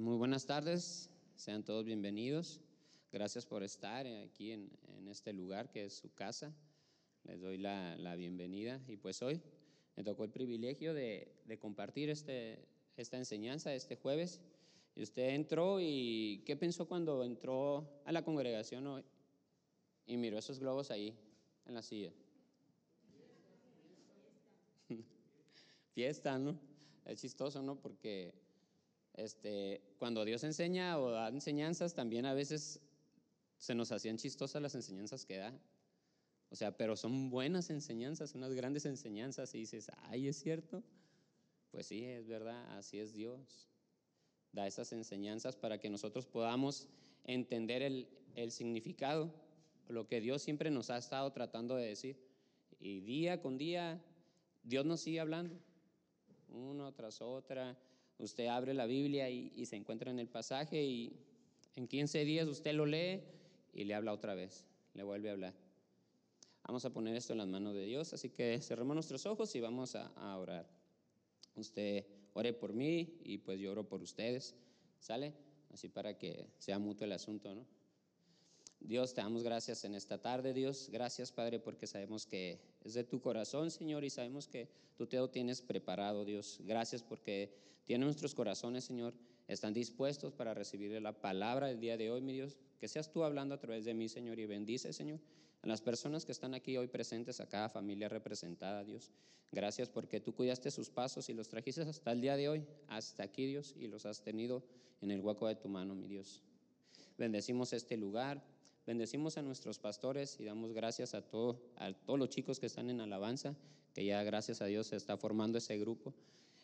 Pues muy buenas tardes, sean todos bienvenidos. Gracias por estar aquí en, este lugar que es su casa. Les doy la, bienvenida y pues hoy me tocó el privilegio de, compartir este, esta enseñanza este jueves. Y usted entró y ¿qué pensó cuando entró a la congregación hoy? Y miró esos globos ahí en la silla. Fiesta, ¿no? Es chistoso, ¿no? Porque este, cuando Dios enseña o da enseñanzas, también a veces se nos hacían chistosas las enseñanzas que da. O sea, pero son buenas enseñanzas, unas grandes enseñanzas y dices, ay, ¿es cierto? Pues sí, es verdad, así es Dios. Da esas enseñanzas para que nosotros podamos entender el, el significado, lo que Dios siempre nos ha estado tratando de decir. Y día con día, Dios nos sigue hablando, uno tras otra Usted abre la Biblia y, se encuentra en el pasaje y en 15 días usted lo lee y le habla otra vez, le vuelve a hablar. Vamos a poner esto en las manos de Dios, así que cerremos nuestros ojos y vamos a, a orar. Usted ore por mí y pues yo oro por ustedes, ¿sale? Así para que sea mutuo el asunto, ¿no? Dios, te damos gracias en esta tarde, Dios. Gracias, Padre, porque sabemos que es de tu corazón, Señor, y sabemos que tú te lo tienes preparado, Dios. Gracias porque tiene nuestros corazones, Señor, están dispuestos para recibir la palabra del día de hoy, mi Dios. Que seas tú hablando a través de mí, Señor, y bendice, Señor, a las personas que están aquí hoy presentes, a cada familia representada, Dios. Gracias porque tú cuidaste sus pasos y los trajiste hasta el día de hoy, hasta aquí, Dios, y los has tenido en el hueco de tu mano, mi Dios. Bendecimos este lugar Bendecimos a nuestros pastores y damos gracias a, todo, a todos los chicos que están en alabanza, que ya gracias a Dios se está formando ese grupo.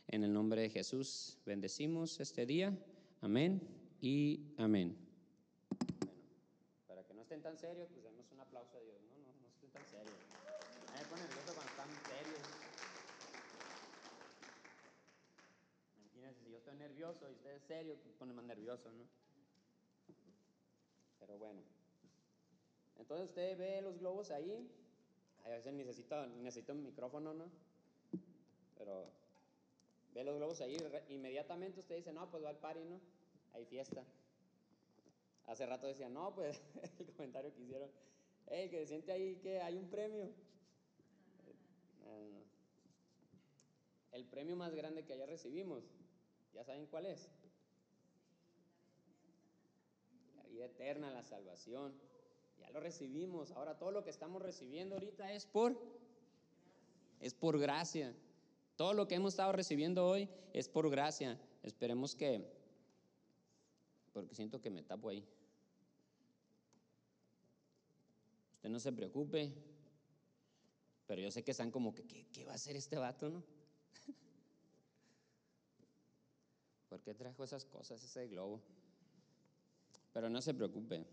En el nombre de Jesús, bendecimos este día. Amén y amén. Para que no estén tan serios, pues demos un aplauso a Dios. No, no, no estén tan serios. me pone nervioso cuando están serios. Imagínense, si yo estoy nervioso y usted es serio, pues pone más nervioso, ¿no? Pero bueno. Entonces usted ve los globos ahí, a veces necesita, necesita un micrófono, ¿no? Pero ve los globos ahí, inmediatamente usted dice, no, pues va al party, ¿no? Hay fiesta. Hace rato decía, no, pues el comentario que hicieron, hey, que se siente ahí que hay un premio. El premio más grande que allá recibimos, ¿ya saben cuál es? La vida eterna, la salvación. Ya lo recibimos. Ahora todo lo que estamos recibiendo ahorita es por es por gracia. Todo lo que hemos estado recibiendo hoy es por gracia. Esperemos que porque siento que me tapo ahí. Usted no se preocupe, pero yo sé que están como que, ¿qué, qué va a hacer este vato, no? ¿Por qué trajo esas cosas, ese globo? Pero no se preocupe.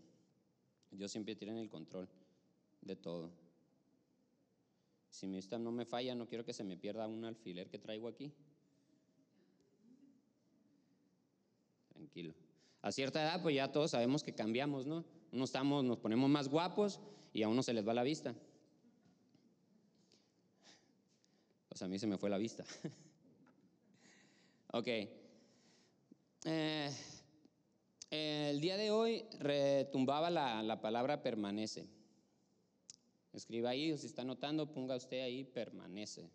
Dios siempre tiene el control de todo. Si mi vista no me falla, no quiero que se me pierda un alfiler que traigo aquí. Tranquilo. A cierta edad, pues ya todos sabemos que cambiamos, ¿no? Uno estamos, nos ponemos más guapos y a uno se les va la vista. Pues a mí se me fue la vista. ok. Eh, el día de hoy retumbaba la, palabra permanece. Escriba ahí, o si está notando, ponga usted ahí permanece.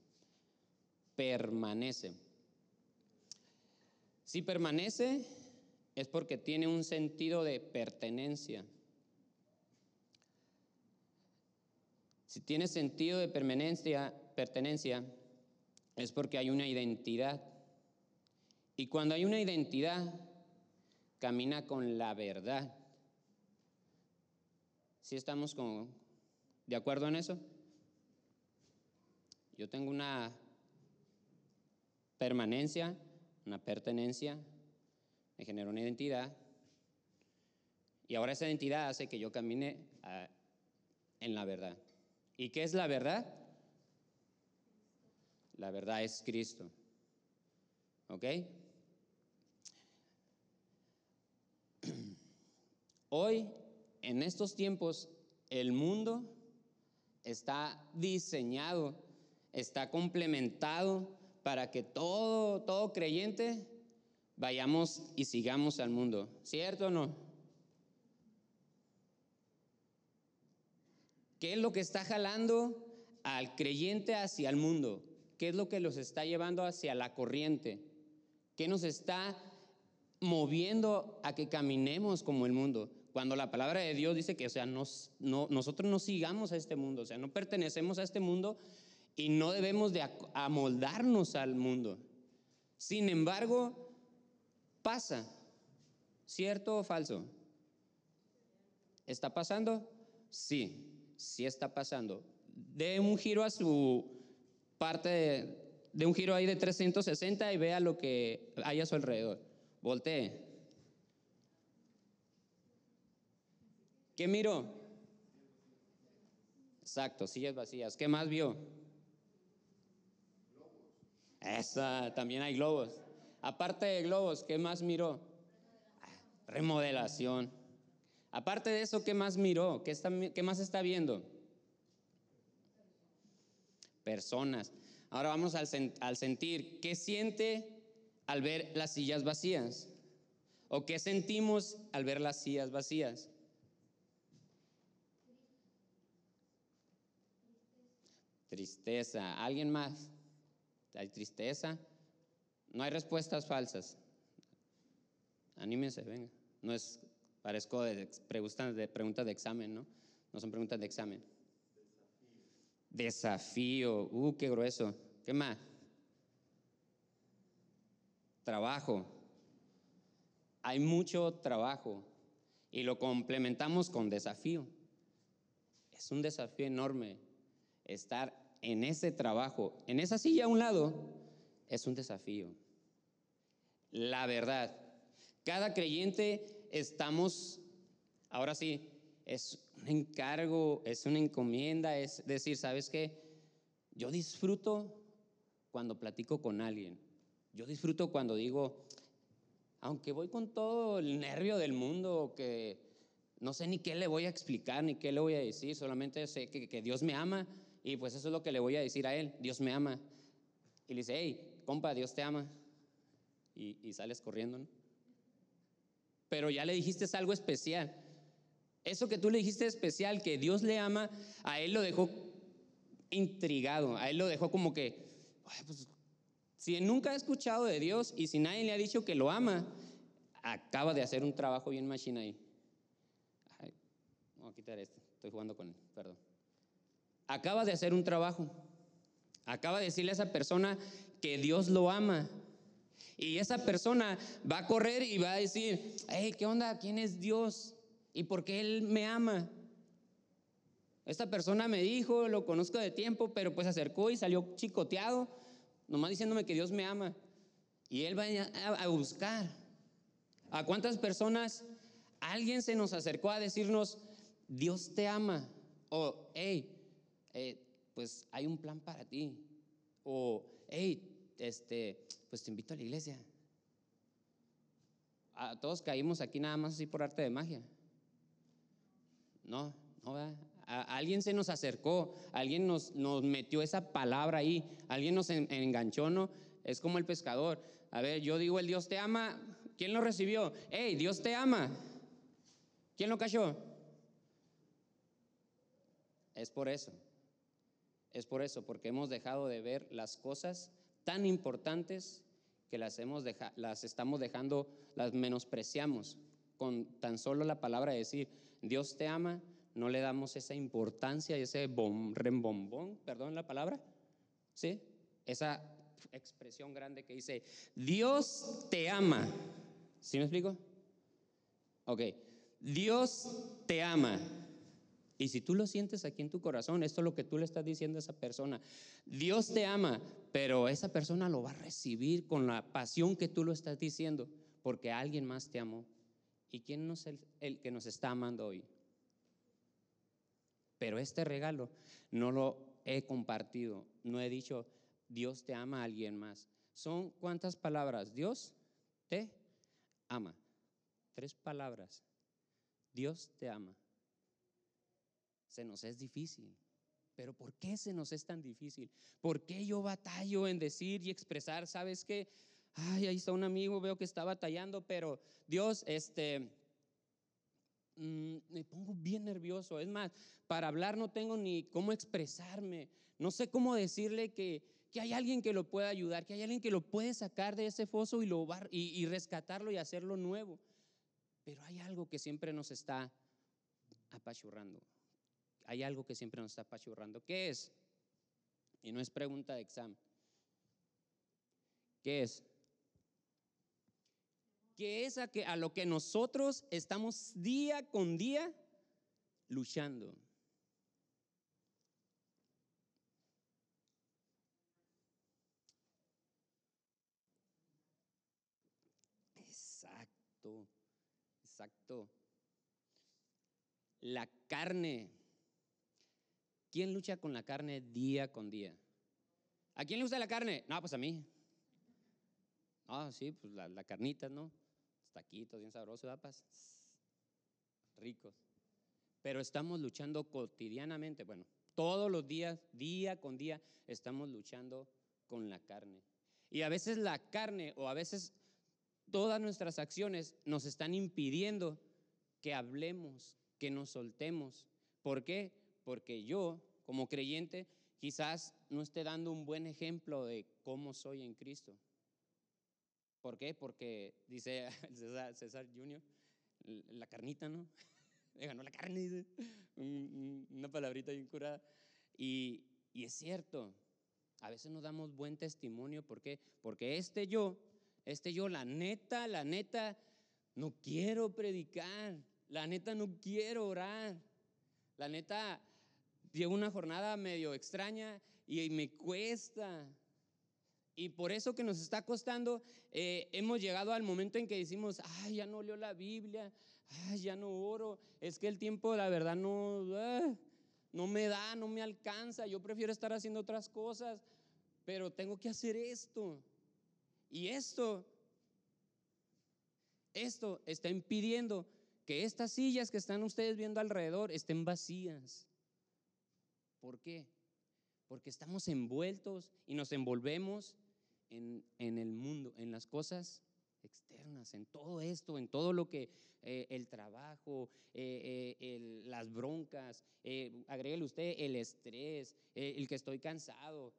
Permanece. Si permanece es porque tiene un sentido de pertenencia. Si tiene sentido de permanencia, pertenencia, es porque hay una identidad. Y cuando hay una identidad, camina con la verdad. ¿Sí estamos con, de acuerdo en eso? Yo tengo una permanencia, una pertenencia, me genera una identidad, y ahora esa identidad hace que yo camine ah, en la verdad. ¿Y qué es la verdad? La verdad es Cristo. ¿Ok? Hoy, en estos tiempos, el mundo está diseñado, está complementado para que todo, todo creyente vayamos y sigamos al mundo. ¿Cierto o no? ¿Qué es lo que está jalando al creyente hacia el mundo? ¿Qué es lo que los está llevando hacia la corriente? ¿Qué nos está moviendo a que caminemos como el mundo? Cuando la palabra de Dios dice que, o sea, no, nosotros no sigamos a este mundo, o sea, no pertenecemos a este mundo y no debemos de amoldarnos al mundo. Sin embargo, pasa, ¿cierto o falso? ¿Está pasando? Sí si está pasando. De un giro a su parte, de, un giro ahí de 360 y vea lo que hay a su alrededor. Voltee. ¿Qué miró? Exacto, sillas vacías. ¿Qué más vio? Esa, también hay globos. Aparte de globos, ¿qué más miró? Remodelación. Aparte de eso, ¿qué más miró? ¿Qué, está, qué más está viendo? Personas. Ahora vamos al sentir. ¿Qué siente al ver las sillas vacías? ¿O qué sentimos al ver las sillas vacías? Tristeza. ¿Alguien más? ¿Hay tristeza? No hay respuestas falsas. Anímense, venga. No es Parezco de preguntas de, preguntas de examen, ¿no? No son preguntas de examen. Desafío. Desafío. Uh, qué grueso. ¿Qué más? Trabajo. Hay mucho trabajo y lo complementamos con desafío. Es un desafío enorme estar en ese trabajo, en esa silla a un lado, es un desafío. La verdad, cada creyente estamos, ahora sí, es un encargo, es una encomienda, es decir, ¿sabes qué? Yo disfruto cuando platico con alguien. Yo disfruto cuando digo, aunque voy con todo el nervio del mundo, que no sé ni qué le voy a explicar, ni qué le voy a decir, solamente sé que, Dios me ama y pues eso es lo que le voy a decir a él, Dios me ama. Y le dice, hey, compa, Dios te ama. Y, y sales corriendo, ¿no? pero ya le dijiste algo especial. Eso que tú le dijiste especial, que Dios le ama, a él lo dejó intrigado, a él lo dejó como que, pues, si nunca ha escuchado de Dios y si nadie le ha dicho que lo ama, acaba de hacer un trabajo bien machina ahí. voy a quitar este, estoy jugando con él, perdón. Acaba de hacer un trabajo. Acaba de decirle a esa persona que Dios lo ama y esa persona va a correr y va a decir, hey, ¿qué onda? ¿Quién es Dios? ¿Y por qué Él me ama? Esta persona me dijo, lo conozco de tiempo, pero pues se acercó y salió chicoteado, nomás diciéndome que Dios me ama. Y Él va a buscar. ¿A cuántas personas alguien se nos acercó a decirnos, Dios te ama? O, hey, eh, pues hay un plan para ti. O, hey, este, pues te invito a la iglesia. A todos caímos aquí nada más así por arte de magia. No, no, a, alguien se nos acercó, alguien nos, nos metió esa palabra ahí, alguien nos enganchó, ¿no? Es como el pescador. A ver, yo digo, el Dios te ama, ¿quién lo recibió? Hey, Dios te ama. ¿Quién lo cayó? Es por eso. Es por eso, porque hemos dejado de ver las cosas tan importantes que las, hemos las estamos dejando, las menospreciamos. Con tan solo la palabra de decir, Dios te ama, no le damos esa importancia y ese bom, rembombón, perdón la palabra, ¿sí? Esa expresión grande que dice, Dios te ama. ¿Sí me explico? Ok, Dios te ama. Y si tú lo sientes aquí en tu corazón, esto es lo que tú le estás diciendo a esa persona. Dios te ama, pero esa persona lo va a recibir con la pasión que tú lo estás diciendo, porque alguien más te amó. ¿Y quién es el, el que nos está amando hoy? Pero este regalo no lo he compartido, no he dicho, Dios te ama a alguien más. Son cuántas palabras? Dios te ama. Tres palabras. Dios te ama se nos es difícil. Pero ¿por qué se nos es tan difícil? ¿Por qué yo batallo en decir y expresar, sabes qué? ay, ahí está un amigo, veo que está batallando, pero Dios, este, mm, me pongo bien nervioso. Es más, para hablar no tengo ni cómo expresarme. No sé cómo decirle que, que hay alguien que lo pueda ayudar, que hay alguien que lo puede sacar de ese foso y, lo y, y rescatarlo y hacerlo nuevo. Pero hay algo que siempre nos está apachurrando. Hay algo que siempre nos está apachurrando. ¿Qué es? Y no es pregunta de examen. ¿Qué es? ¿Qué es a, a lo que nosotros estamos día con día luchando? Exacto, exacto. La carne. ¿Quién lucha con la carne día con día? ¿A quién le gusta la carne? No, pues a mí. Ah, sí, pues la, carnita, ¿no? taquitos bien sabrosos, papas. Ricos. Pero estamos luchando cotidianamente, bueno, todos los días, día con día, estamos luchando con la carne. Y a veces la carne o a veces todas nuestras acciones nos están impidiendo que hablemos, que nos soltemos. ¿Por qué? Porque yo, como creyente, quizás no esté dando un buen ejemplo de cómo soy en Cristo. ¿Por qué? Porque dice César, César Junior, la carnita, ¿no? Le ganó la carne, una palabrita bien curada. Y, y es cierto, a veces nos damos buen testimonio. ¿Por qué? Porque este yo, este yo, la neta, la neta, no quiero predicar. La neta, no quiero orar. La neta, llevo una jornada medio extraña y me cuesta. Y por eso que nos está costando, eh, hemos llegado al momento en que decimos, ay, ya no leo la Biblia, ay, ya no oro, es que el tiempo, la verdad, no, ah, no me da, no me alcanza, yo prefiero estar haciendo otras cosas, pero tengo que hacer esto. Y esto, esto está impidiendo que estas sillas que están ustedes viendo alrededor estén vacías. ¿Por qué? Porque estamos envueltos y nos envolvemos en, el mundo, en las cosas externas, en todo esto, en todo lo que eh, el trabajo, eh, eh, las broncas, agréguele usted el estrés, el que estoy cansado.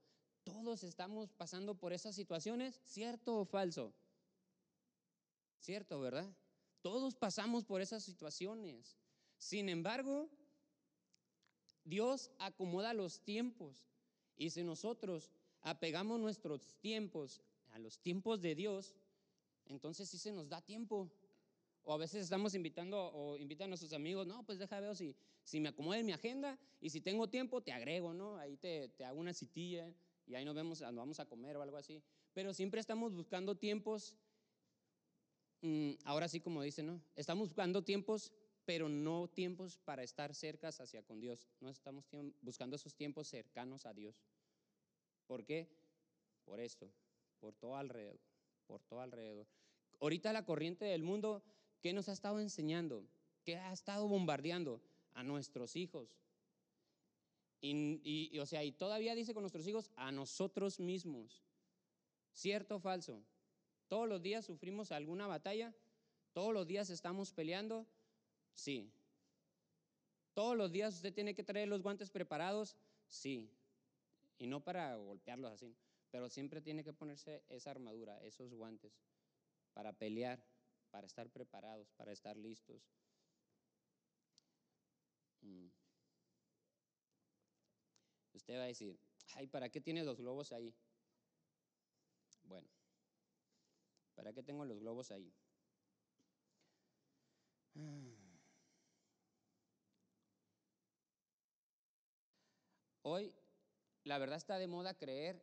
Todos estamos pasando por esas situaciones, ¿cierto o falso? ¿Cierto, verdad? Todos pasamos por esas situaciones. Sin embargo, Dios acomoda los tiempos. Y si nosotros apegamos nuestros tiempos a los tiempos de Dios, entonces sí se nos da tiempo. O a veces estamos invitando o invitan a nuestros amigos, no, pues deja ver si, si me acomoda en mi agenda y si tengo tiempo te agrego, ¿no? Ahí te, te hago una citilla y ahí nos vemos, nos vamos a comer o algo así. Pero siempre estamos buscando tiempos, mm, ahora sí como dice, ¿no? Estamos buscando tiempos, pero no tiempos para estar cercas hacia con Dios. No estamos buscando esos tiempos cercanos a Dios. ¿Por qué? Por esto, por todo alrededor, por todo alrededor. Ahorita la corriente del mundo, ¿qué nos ha estado enseñando? ¿Qué ha estado bombardeando? A nuestros hijos. Y, o sea, y todavía dice con nuestros hijos, a nosotros mismos. ¿Cierto o falso? Todos los días sufrimos alguna batalla, todos los días estamos peleando, sí. Todos los días usted tiene que traer los guantes preparados, sí. Y no para golpearlos así, pero siempre tiene que ponerse esa armadura, esos guantes, para pelear, para estar preparados, para estar listos. Mm. Usted va a decir, ay, ¿para qué tiene los globos ahí? Bueno, ¿para qué tengo los globos ahí? Hoy la verdad está de moda creer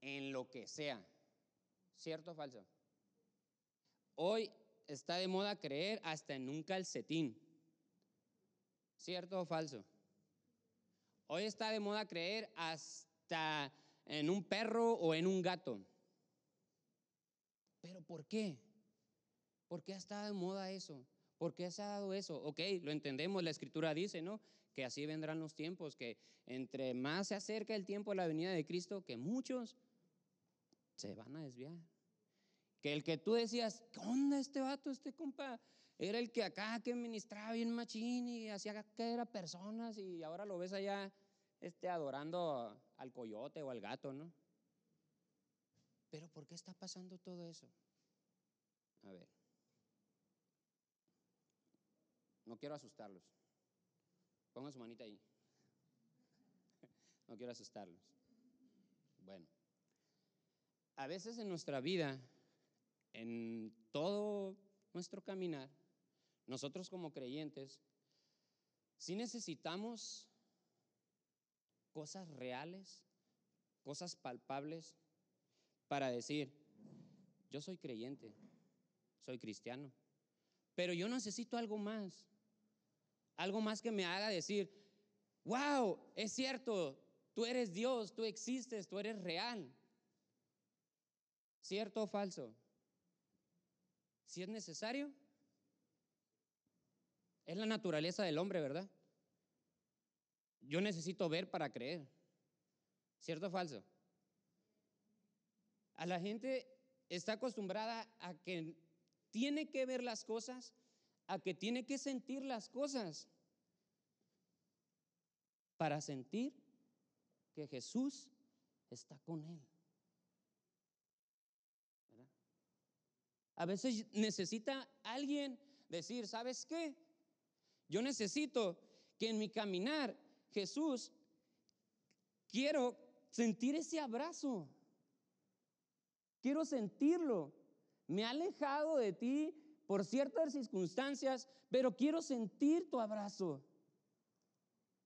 en lo que sea. ¿Cierto o falso? Hoy está de moda creer hasta en un calcetín. ¿Cierto o falso? Hoy está de moda creer hasta en un perro o en un gato. ¿Pero por qué? ¿Por qué ha estado de moda eso? ¿Por qué se ha dado eso? Ok, lo entendemos, la escritura dice, ¿no? Que así vendrán los tiempos, que entre más se acerca el tiempo de la venida de Cristo, que muchos se van a desviar. Que el que tú decías, ¿qué onda este vato, este compa? Era el que acá que ministraba bien machín y hacía que era personas y ahora lo ves allá este, adorando al coyote o al gato, ¿no? Pero ¿por qué está pasando todo eso? A ver. No quiero asustarlos. Pongan su manita ahí. No quiero asustarlos. Bueno, a veces en nuestra vida, en todo nuestro caminar, nosotros como creyentes, sí necesitamos cosas reales, cosas palpables para decir, yo soy creyente, soy cristiano, pero yo necesito algo más, algo más que me haga decir, wow, es cierto, tú eres Dios, tú existes, tú eres real. ¿Cierto o falso? Si es necesario, es la naturaleza del hombre, ¿verdad? Yo necesito ver para creer. ¿Cierto o falso? A la gente está acostumbrada a que tiene que ver las cosas, a que tiene que sentir las cosas para sentir que Jesús está con él. A veces necesita alguien decir, ¿sabes qué? Yo necesito que en mi caminar, Jesús, quiero sentir ese abrazo. Quiero sentirlo. Me ha alejado de ti por ciertas circunstancias, pero quiero sentir tu abrazo.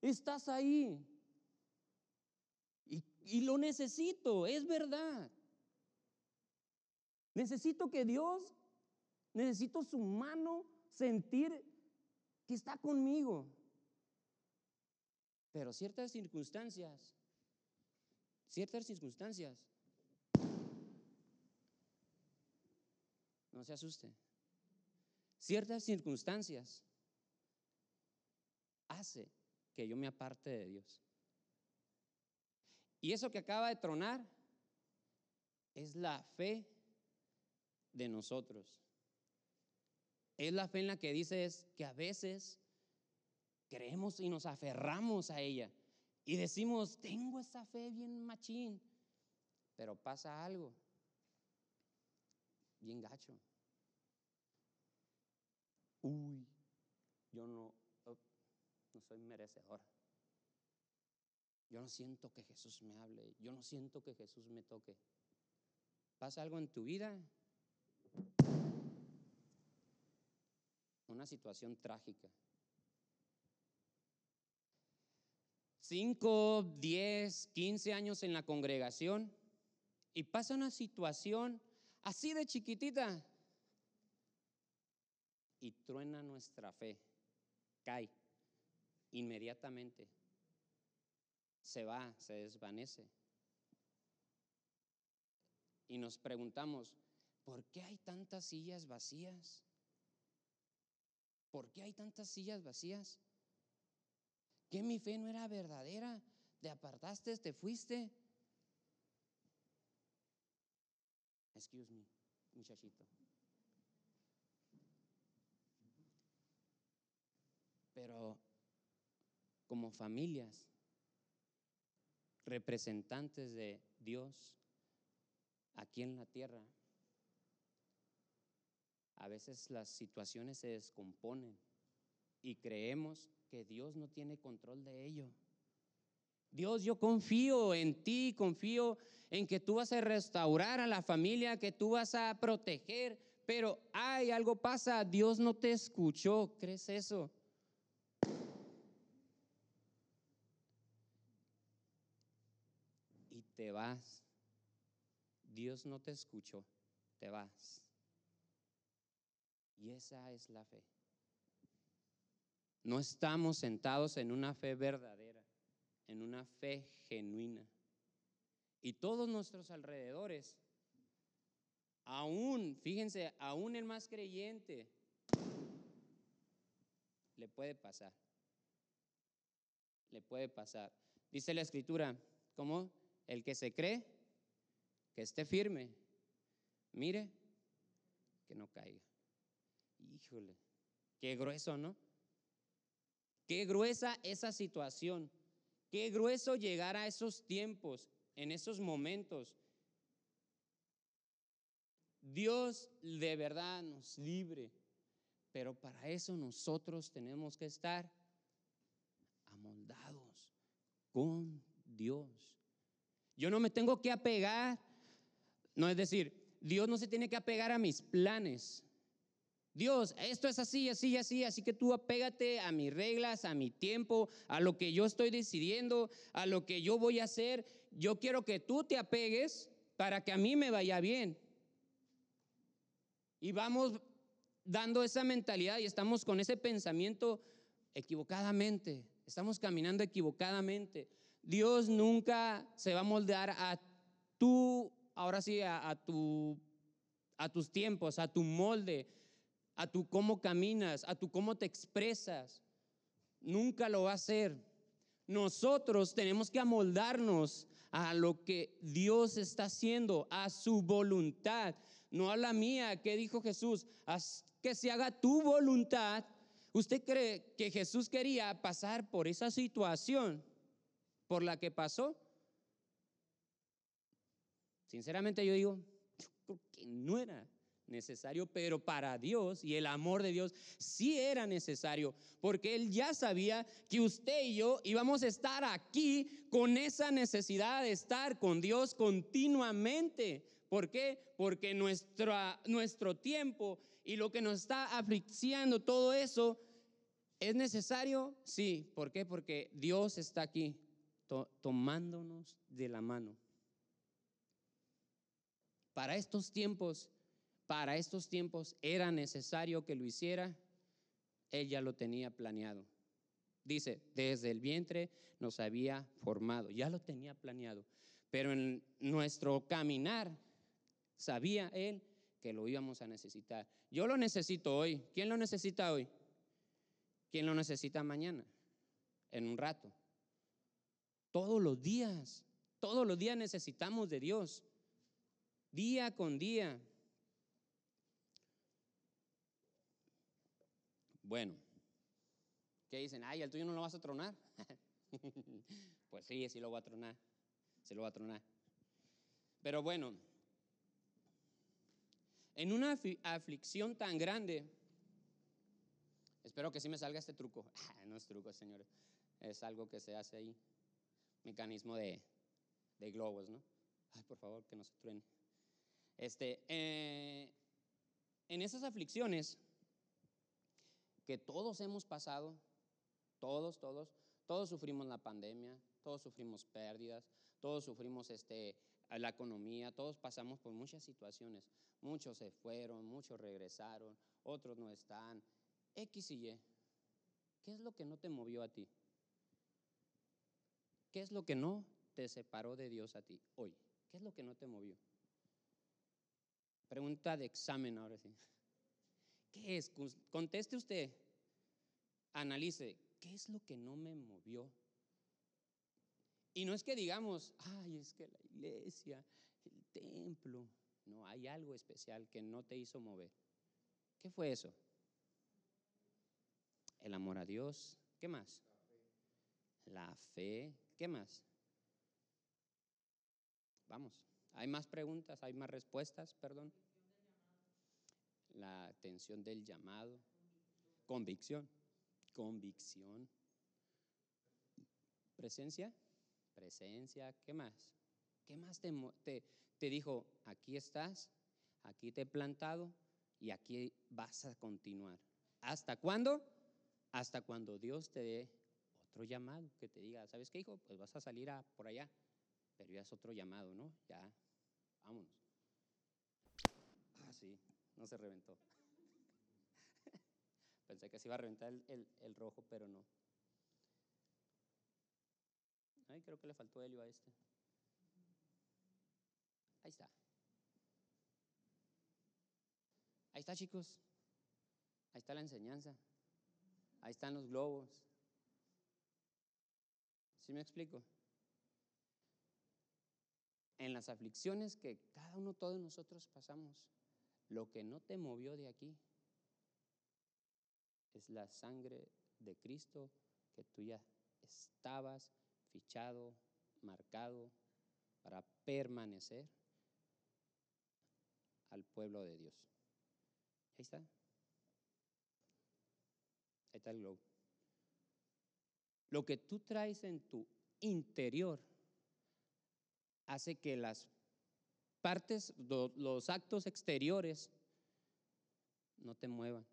Estás ahí. Y, lo necesito, es verdad. Necesito que Dios, necesito su mano, sentir que está conmigo. Pero ciertas circunstancias, ciertas circunstancias, no se asuste, ciertas circunstancias hace que yo me aparte de Dios. Y eso que acaba de tronar es la fe de nosotros. Es la fe en la que dices que a veces creemos y nos aferramos a ella y decimos, tengo esa fe bien machín, pero pasa algo bien gacho. Uy, yo no, oh, no soy merecedor. Yo no siento que Jesús me hable, yo no siento que Jesús me toque. ¿Pasa algo en tu vida? una situación trágica. 5, 10, 15 años en la congregación y pasa una situación así de chiquitita y truena nuestra fe, cae inmediatamente, se va, se desvanece. Y nos preguntamos, ¿por qué hay tantas sillas vacías? ¿Por qué hay tantas sillas vacías? ¿Que mi fe no era verdadera? ¿Te apartaste? ¿Te fuiste? Excuse me, muchachito. Pero como familias, representantes de Dios aquí en la tierra, a veces las situaciones se descomponen y creemos que Dios no tiene control de ello. Dios, yo confío en ti, confío en que tú vas a restaurar a la familia, que tú vas a proteger, pero hay algo pasa, Dios no te escuchó, ¿crees eso? Y te vas. Dios no te escuchó, te vas. Y esa es la fe. No estamos sentados en una fe verdadera, en una fe genuina. Y todos nuestros alrededores, aún, fíjense, aún el más creyente, le puede pasar. Le puede pasar. Dice la escritura, ¿cómo? El que se cree, que esté firme. Mire, que no caiga. Híjole, qué grueso, ¿no? Qué gruesa esa situación. Qué grueso llegar a esos tiempos, en esos momentos. Dios de verdad nos libre, pero para eso nosotros tenemos que estar amoldados con Dios. Yo no me tengo que apegar, no es decir, Dios no se tiene que apegar a mis planes. Dios, esto es así, así, así, así que tú apégate a mis reglas, a mi tiempo, a lo que yo estoy decidiendo, a lo que yo voy a hacer. Yo quiero que tú te apegues para que a mí me vaya bien. Y vamos dando esa mentalidad y estamos con ese pensamiento equivocadamente, estamos caminando equivocadamente. Dios nunca se va a moldear a tú, ahora sí, a, tu, a tus tiempos, a tu molde, a tu cómo caminas, a tu cómo te expresas. Nunca lo va a hacer. Nosotros tenemos que amoldarnos a lo que Dios está haciendo, a su voluntad, no a la mía. ¿Qué dijo Jesús? Haz que se haga tu voluntad. ¿Usted cree que Jesús quería pasar por esa situación por la que pasó? Sinceramente yo digo, que no era necesario, pero para Dios y el amor de Dios sí era necesario, porque Él ya sabía que usted y yo íbamos a estar aquí con esa necesidad de estar con Dios continuamente. ¿Por qué? Porque nuestro tiempo y lo que nos está afligiendo, todo eso, ¿es necesario? Sí. ¿Por qué? Porque Dios está aquí tomándonos de la mano. Para estos tiempos para estos tiempos era necesario que lo hiciera, él ya lo tenía planeado. Dice, desde el vientre nos había formado, ya lo tenía planeado. Pero en nuestro caminar sabía él que lo íbamos a necesitar. Yo lo necesito hoy. ¿Quién lo necesita hoy? ¿Quién lo necesita mañana? En un rato. Todos los días, todos los días necesitamos de Dios. Día con día. Bueno, ¿qué dicen? Ay, el tuyo no lo vas a tronar. pues sí, sí lo voy a tronar. Se lo voy a tronar. Pero bueno, en una aflicción tan grande, espero que sí me salga este truco. no es truco, señores. Es algo que se hace ahí. Mecanismo de, globos, ¿no? Ay, por favor, que no se truene. Este, eh, en esas aflicciones, que todos hemos pasado, todos, todos, todos sufrimos la pandemia, todos sufrimos pérdidas, todos sufrimos este, la economía, todos pasamos por muchas situaciones. Muchos se fueron, muchos regresaron, otros no están. X y Y. ¿Qué es lo que no te movió a ti? ¿Qué es lo que no te separó de Dios a ti hoy? ¿Qué es lo que no te movió? Pregunta de examen ahora sí. ¿Qué es? Conteste usted. Analice, ¿qué es lo que no me movió? Y no es que digamos, ay, es que la iglesia, el templo. No, hay algo especial que no te hizo mover. ¿Qué fue eso? El amor a Dios. ¿Qué más? La fe. ¿Qué más? Vamos. ¿Hay más preguntas? ¿Hay más respuestas? Perdón la atención del llamado, convicción, convicción, presencia, presencia, ¿qué más? ¿Qué más te, te, dijo? Aquí estás, aquí te he plantado y aquí vas a continuar. ¿Hasta cuándo? Hasta cuando Dios te dé otro llamado, que te diga, ¿sabes qué, hijo? Pues vas a salir a, por allá, pero ya es otro llamado, ¿no? Ya, vámonos. Ah, sí, no se reventó. Pensé que se iba a reventar el, rojo, pero no. Ay, creo que le faltó helio a este. Ahí está. Ahí está, chicos. Ahí está la enseñanza. Ahí están los globos. ¿Sí me explico? En las aflicciones que cada uno, todos nosotros pasamos, Lo que no te movió de aquí es la sangre de Cristo que tú ya estabas fichado, marcado para permanecer al pueblo de Dios. Ahí está. Ahí está el globo. Lo que tú traes en tu interior hace que las partes, los actos exteriores no te muevan,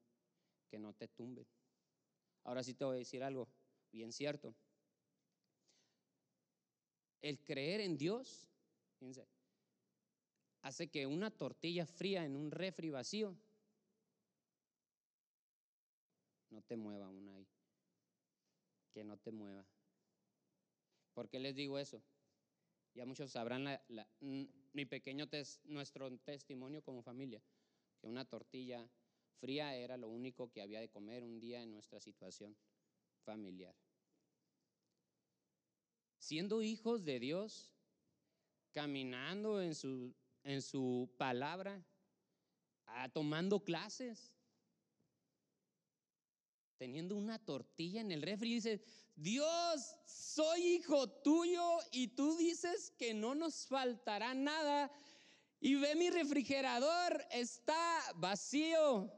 que no te tumben. Ahora sí te voy a decir algo bien cierto. El creer en Dios, fíjense, hace que una tortilla fría en un refri vacío no te mueva una ahí. Que no te mueva. ¿Por qué les digo eso? Ya muchos sabrán la, mi pequeño nuestro testimonio como familia, que una tortilla fría era lo único que había de comer un día en nuestra situación familiar. Siendo hijos de Dios, caminando en su, en su palabra, ah, tomando clases, teniendo una tortilla en el refri y dice, Dios, soy hijo tuyo y tú dices que no nos faltará nada. Y ve mi refrigerador, está vacío.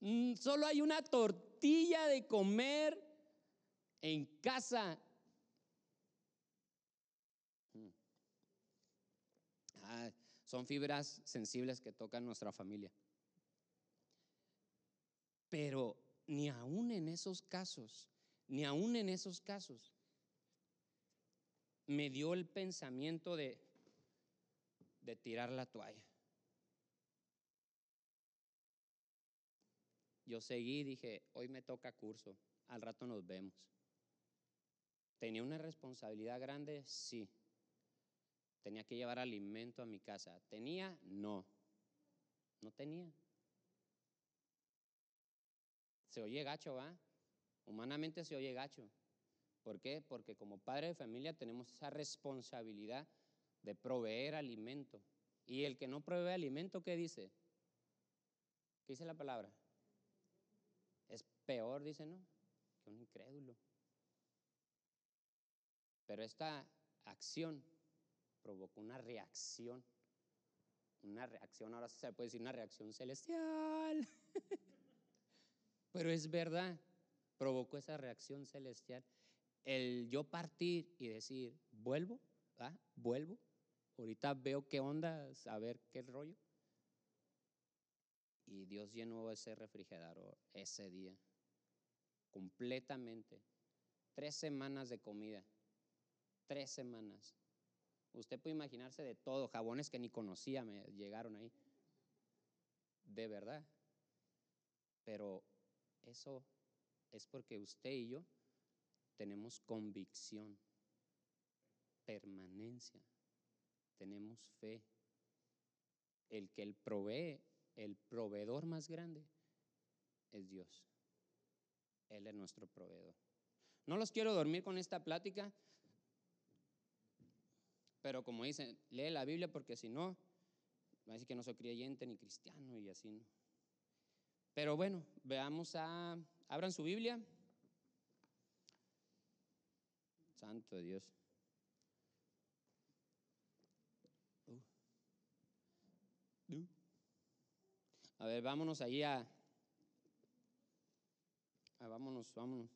Mm, solo hay una tortilla de comer en casa. Mm. Ah, son fibras sensibles que tocan nuestra familia. Pero ni aún en esos casos, ni aún en esos casos, me dio el pensamiento de, de tirar la toalla. Yo seguí, dije, hoy me toca curso, al rato nos vemos. ¿Tenía una responsabilidad grande? Sí. ¿Tenía que llevar alimento a mi casa? ¿Tenía? No. No tenía. Se oye gacho, ¿va? Humanamente se oye gacho. ¿Por qué? Porque como padre de familia tenemos esa responsabilidad de proveer alimento. Y el que no provee alimento, ¿qué dice? ¿Qué dice la palabra? Es peor, dice, ¿no? Que un incrédulo. Pero esta acción provocó una reacción. Una reacción, ahora se puede decir una reacción celestial. Pero es verdad, provocó esa reacción celestial. El yo partir y decir, vuelvo, ¿ah? vuelvo. Ahorita veo qué onda, a ver qué rollo. Y Dios llenó ese refrigerador ese día, completamente. Tres semanas de comida, tres semanas. Usted puede imaginarse de todo, jabones que ni conocía me llegaron ahí. De verdad. Pero eso es porque usted y yo tenemos convicción, permanencia, tenemos fe. El que él provee, el proveedor más grande, es Dios. Él es nuestro proveedor. No los quiero dormir con esta plática, pero como dicen, lee la Biblia porque si no, va a decir que no soy creyente ni cristiano y así. ¿no? Pero bueno, veamos a, abran su Biblia. Santo Dios. A ver, vámonos ahí a, a, vámonos, vámonos.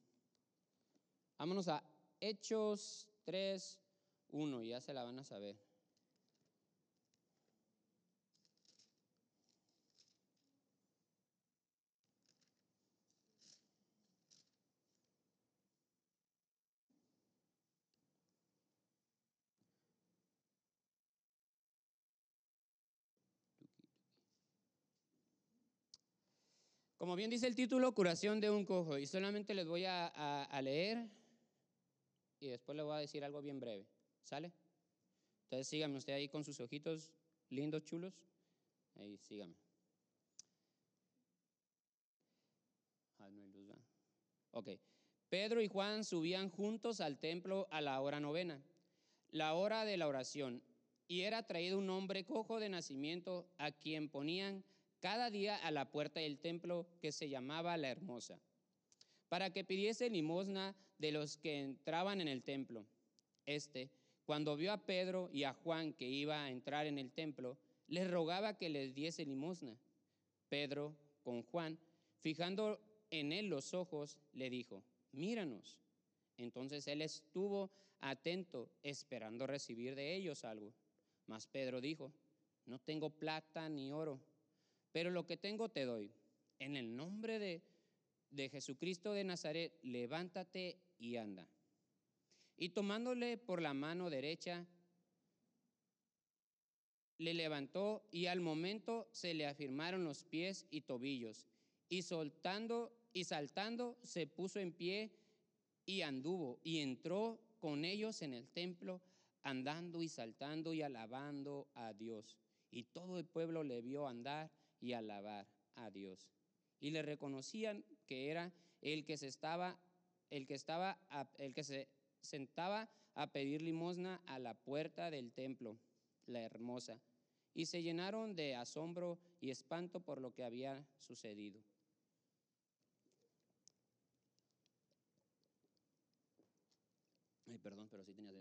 Vámonos a Hechos 3, 1, ya se la van a saber. Como bien dice el título, curación de un cojo. Y solamente les voy a, leer y después les voy a decir algo bien breve. ¿Sale? Entonces síganme usted ahí con sus ojitos lindos, chulos. Ahí síganme. Ok. Pedro y Juan subían juntos al templo a la hora novena, la hora de la oración, y era traído un hombre cojo de nacimiento a quien ponían cada día a la puerta del templo que se llamaba la Hermosa, para que pidiese limosna de los que entraban en el templo. Este, cuando vio a Pedro y a Juan que iba a entrar en el templo, les rogaba que les diese limosna. Pedro, con Juan, fijando en él los ojos, le dijo, míranos. Entonces él estuvo atento, esperando recibir de ellos algo. Mas Pedro dijo, no tengo plata ni oro, pero lo que tengo te doy. En el nombre de, de Jesucristo de Nazaret, levántate y anda. Y tomándole por la mano derecha, le levantó y al momento se le afirmaron los pies y tobillos. Y soltando y saltando se puso en pie y anduvo y entró con ellos en el templo, andando y saltando y alabando a Dios. Y todo el pueblo le vio andar y alabar a Dios. Y le reconocían que era el que se estaba, el que estaba, el que se sentaba a pedir limosna a la puerta del templo, la hermosa. Y se llenaron de asombro y espanto por lo que había sucedido. Ay, perdón, pero sí tenía.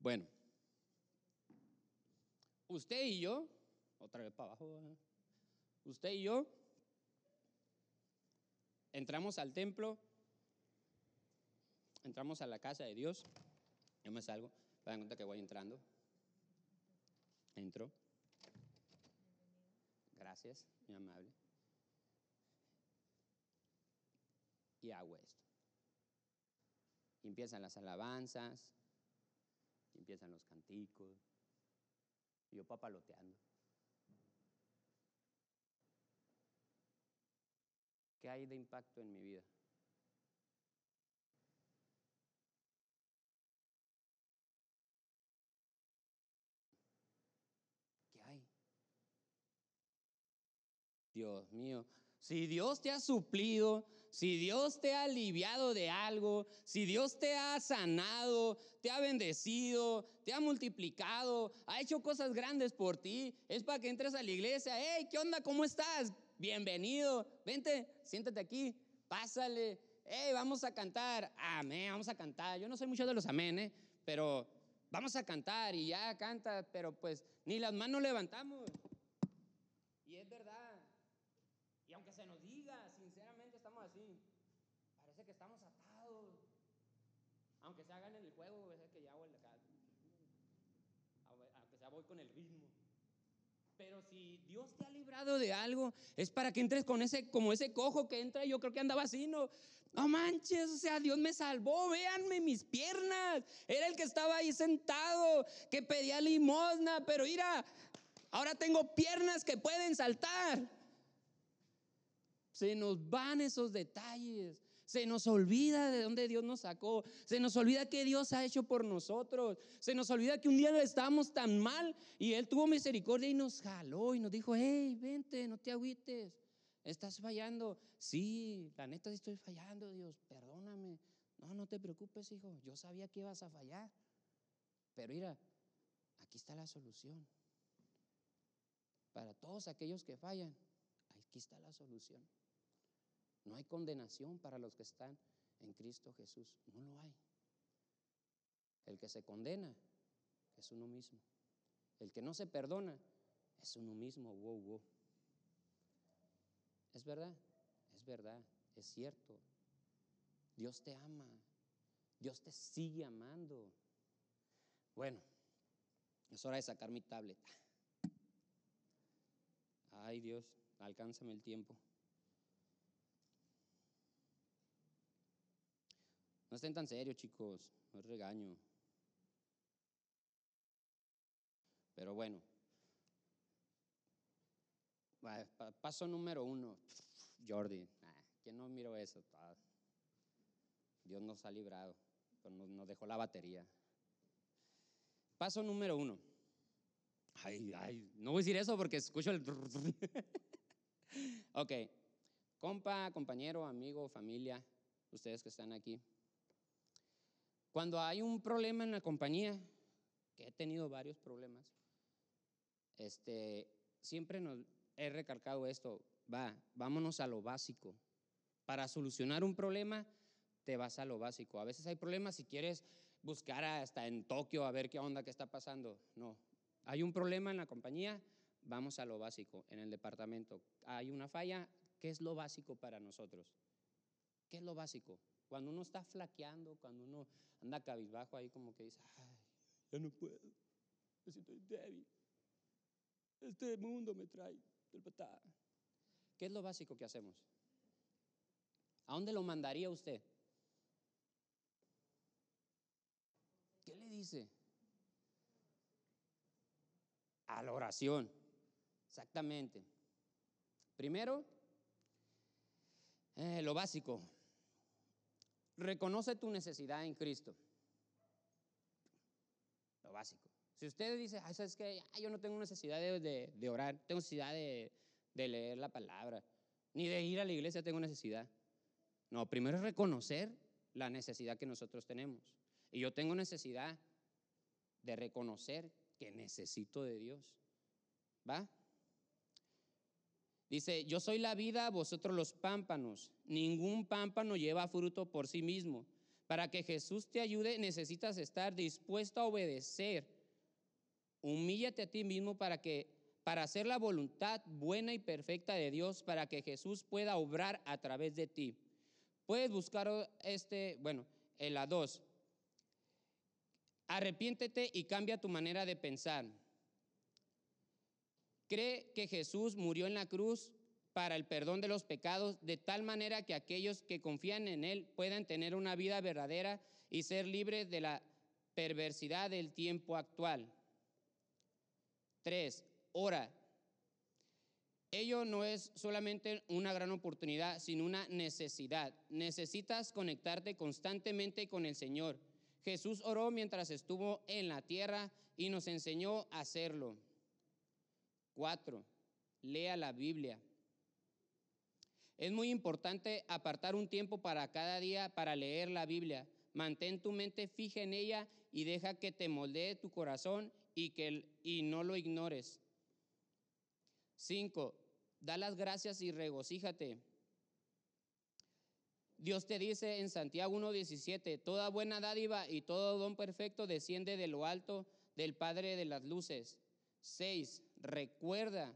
Bueno, usted y yo, otra vez para abajo, usted y yo entramos al templo, entramos a la casa de Dios, yo me salgo, para cuenta que voy entrando, entro, gracias, mi amable. y hago esto. Empiezan las alabanzas, empiezan los canticos, y yo papaloteando. ¿Qué hay de impacto en mi vida? ¿Qué hay? Dios mío, si Dios te ha suplido, si Dios te ha aliviado de algo, si Dios te ha sanado, te ha bendecido, te ha multiplicado, ha hecho cosas grandes por ti, es para que entres a la iglesia. Hey, ¿qué onda? ¿Cómo estás? Bienvenido. Vente, siéntate aquí, pásale. Hey, vamos a cantar. Amén, vamos a cantar. Yo no soy mucho de los amén, ¿eh? pero vamos a cantar y ya canta, pero pues ni las manos levantamos. Y es verdad. Y aunque se nos diga, sinceramente estamos así. Parece que estamos atados. Aunque se hagan en el juego, es que ya voy acá. Aunque sea voy con el ritmo. Pero si Dios te ha librado de algo, es para que entres con ese, como ese cojo que entra, yo creo que andaba así, no, no manches, o sea, Dios me salvó, véanme mis piernas. Era el que estaba ahí sentado, que pedía limosna, pero mira, ahora tengo piernas que pueden saltar. Se nos van esos detalles. Se nos olvida de dónde Dios nos sacó. Se nos olvida que Dios ha hecho por nosotros. Se nos olvida que un día estábamos tan mal y Él tuvo misericordia y nos jaló y nos dijo, hey, vente, no te agüites. Estás fallando. Sí, la neta estoy fallando, Dios, perdóname. No, no te preocupes, hijo. Yo sabía que ibas a fallar. Pero mira, aquí está la solución. Para todos aquellos que fallan, aquí está la solución. No hay condenación para los que están en Cristo Jesús. No lo hay. El que se condena es uno mismo. El que no se perdona es uno mismo. Wow, wow. Es verdad, es verdad, es cierto. Dios te ama. Dios te sigue amando. Bueno, es hora de sacar mi tablet. Ay Dios, alcánzame el tiempo. No estén tan serios, chicos, no es regaño. Pero bueno, paso número uno, Jordi, ¿quién no miró eso? Dios nos ha librado, nos dejó la batería. Paso número uno. Ay, ay, no voy a decir eso porque escucho el... ok, compa, compañero, amigo, familia, ustedes que están aquí. Cuando hay un problema en la compañía, que he tenido varios problemas, este, siempre nos he recalcado esto, va, vámonos a lo básico. Para solucionar un problema, te vas a lo básico. A veces hay problemas si quieres buscar hasta en Tokio a ver qué onda, qué está pasando. No, hay un problema en la compañía, vamos a lo básico. En el departamento hay una falla, ¿qué es lo básico para nosotros? ¿Qué es lo básico? Cuando uno está flaqueando, cuando uno anda cabizbajo ahí como que dice, ay, ya no puedo, me siento débil. Este mundo me trae del patá. ¿Qué es lo básico que hacemos? ¿A dónde lo mandaría usted? ¿Qué le dice? A la oración. Exactamente. Primero, eh, lo básico. Reconoce tu necesidad en Cristo. Lo básico. Si usted dice, ah, ¿sabes que yo no tengo necesidad de, orar, tengo necesidad de, de leer la palabra, ni de ir a la iglesia tengo necesidad. No, primero es reconocer la necesidad que nosotros tenemos. Y yo tengo necesidad de reconocer que necesito de Dios. ¿Va? Dice, yo soy la vida, vosotros los pámpanos. Ningún pámpano lleva fruto por sí mismo. Para que Jesús te ayude, necesitas estar dispuesto a obedecer. Humíllate a ti mismo para que para hacer la voluntad buena y perfecta de Dios, para que Jesús pueda obrar a través de ti. Puedes buscar este, bueno, en la 2. Arrepiéntete y cambia tu manera de pensar. Cree que Jesús murió en la cruz para el perdón de los pecados, de tal manera que aquellos que confían en Él puedan tener una vida verdadera y ser libres de la perversidad del tiempo actual. Tres, ora. Ello no es solamente una gran oportunidad, sino una necesidad. Necesitas conectarte constantemente con el Señor. Jesús oró mientras estuvo en la tierra y nos enseñó a hacerlo. Cuatro, lea la Biblia. Es muy importante apartar un tiempo para cada día para leer la Biblia. Mantén tu mente fija en ella y deja que te moldee tu corazón y, que, y no lo ignores. Cinco, da las gracias y regocíjate. Dios te dice en Santiago 1.17, toda buena dádiva y todo don perfecto desciende de lo alto del Padre de las Luces. 6. Recuerda,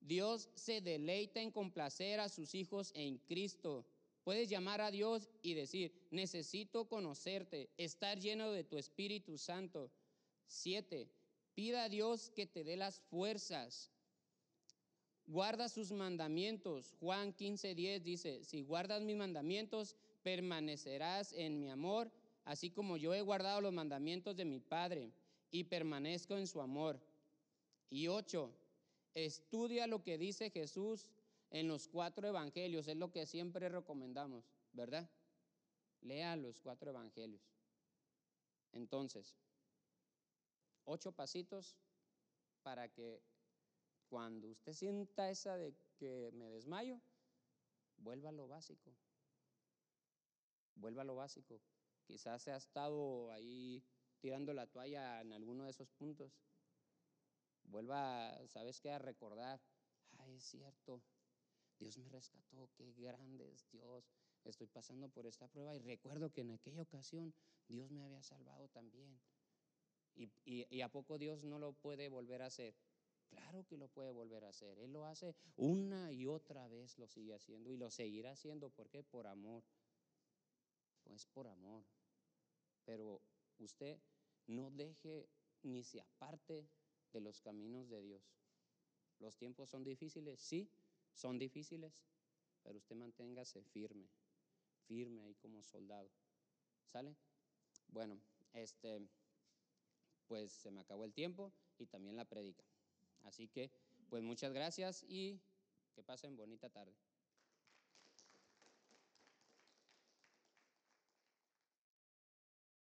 Dios se deleita en complacer a sus hijos en Cristo. Puedes llamar a Dios y decir, necesito conocerte, estar lleno de tu Espíritu Santo. 7. Pida a Dios que te dé las fuerzas Guarda sus mandamientos. Juan 15:10 dice, si guardas mis mandamientos, permanecerás en mi amor, así como yo he guardado los mandamientos de mi Padre y permanezco en su amor. Y 8, estudia lo que dice Jesús en los cuatro evangelios, es lo que siempre recomendamos, ¿verdad? Lea los cuatro evangelios. Entonces, ocho pasitos para que cuando usted sienta esa de que me desmayo, vuelva a lo básico. Vuelva a lo básico. Quizás se ha estado ahí tirando la toalla en alguno de esos puntos. Vuelva, ¿sabes qué? A recordar, ay, es cierto, Dios me rescató, qué grande es Dios. Estoy pasando por esta prueba y recuerdo que en aquella ocasión Dios me había salvado también. ¿Y, y a poco Dios no lo puede volver a hacer? Claro que lo puede volver a hacer. Él lo hace una y otra vez, lo sigue haciendo y lo seguirá haciendo. ¿Por qué? Por amor. Pues por amor. Pero usted no deje ni se aparte de los caminos de Dios. Los tiempos son difíciles, sí, son difíciles, pero usted manténgase firme, firme ahí como soldado. ¿Sale? Bueno, este, pues se me acabó el tiempo y también la predica. Así que, pues muchas gracias y que pasen bonita tarde.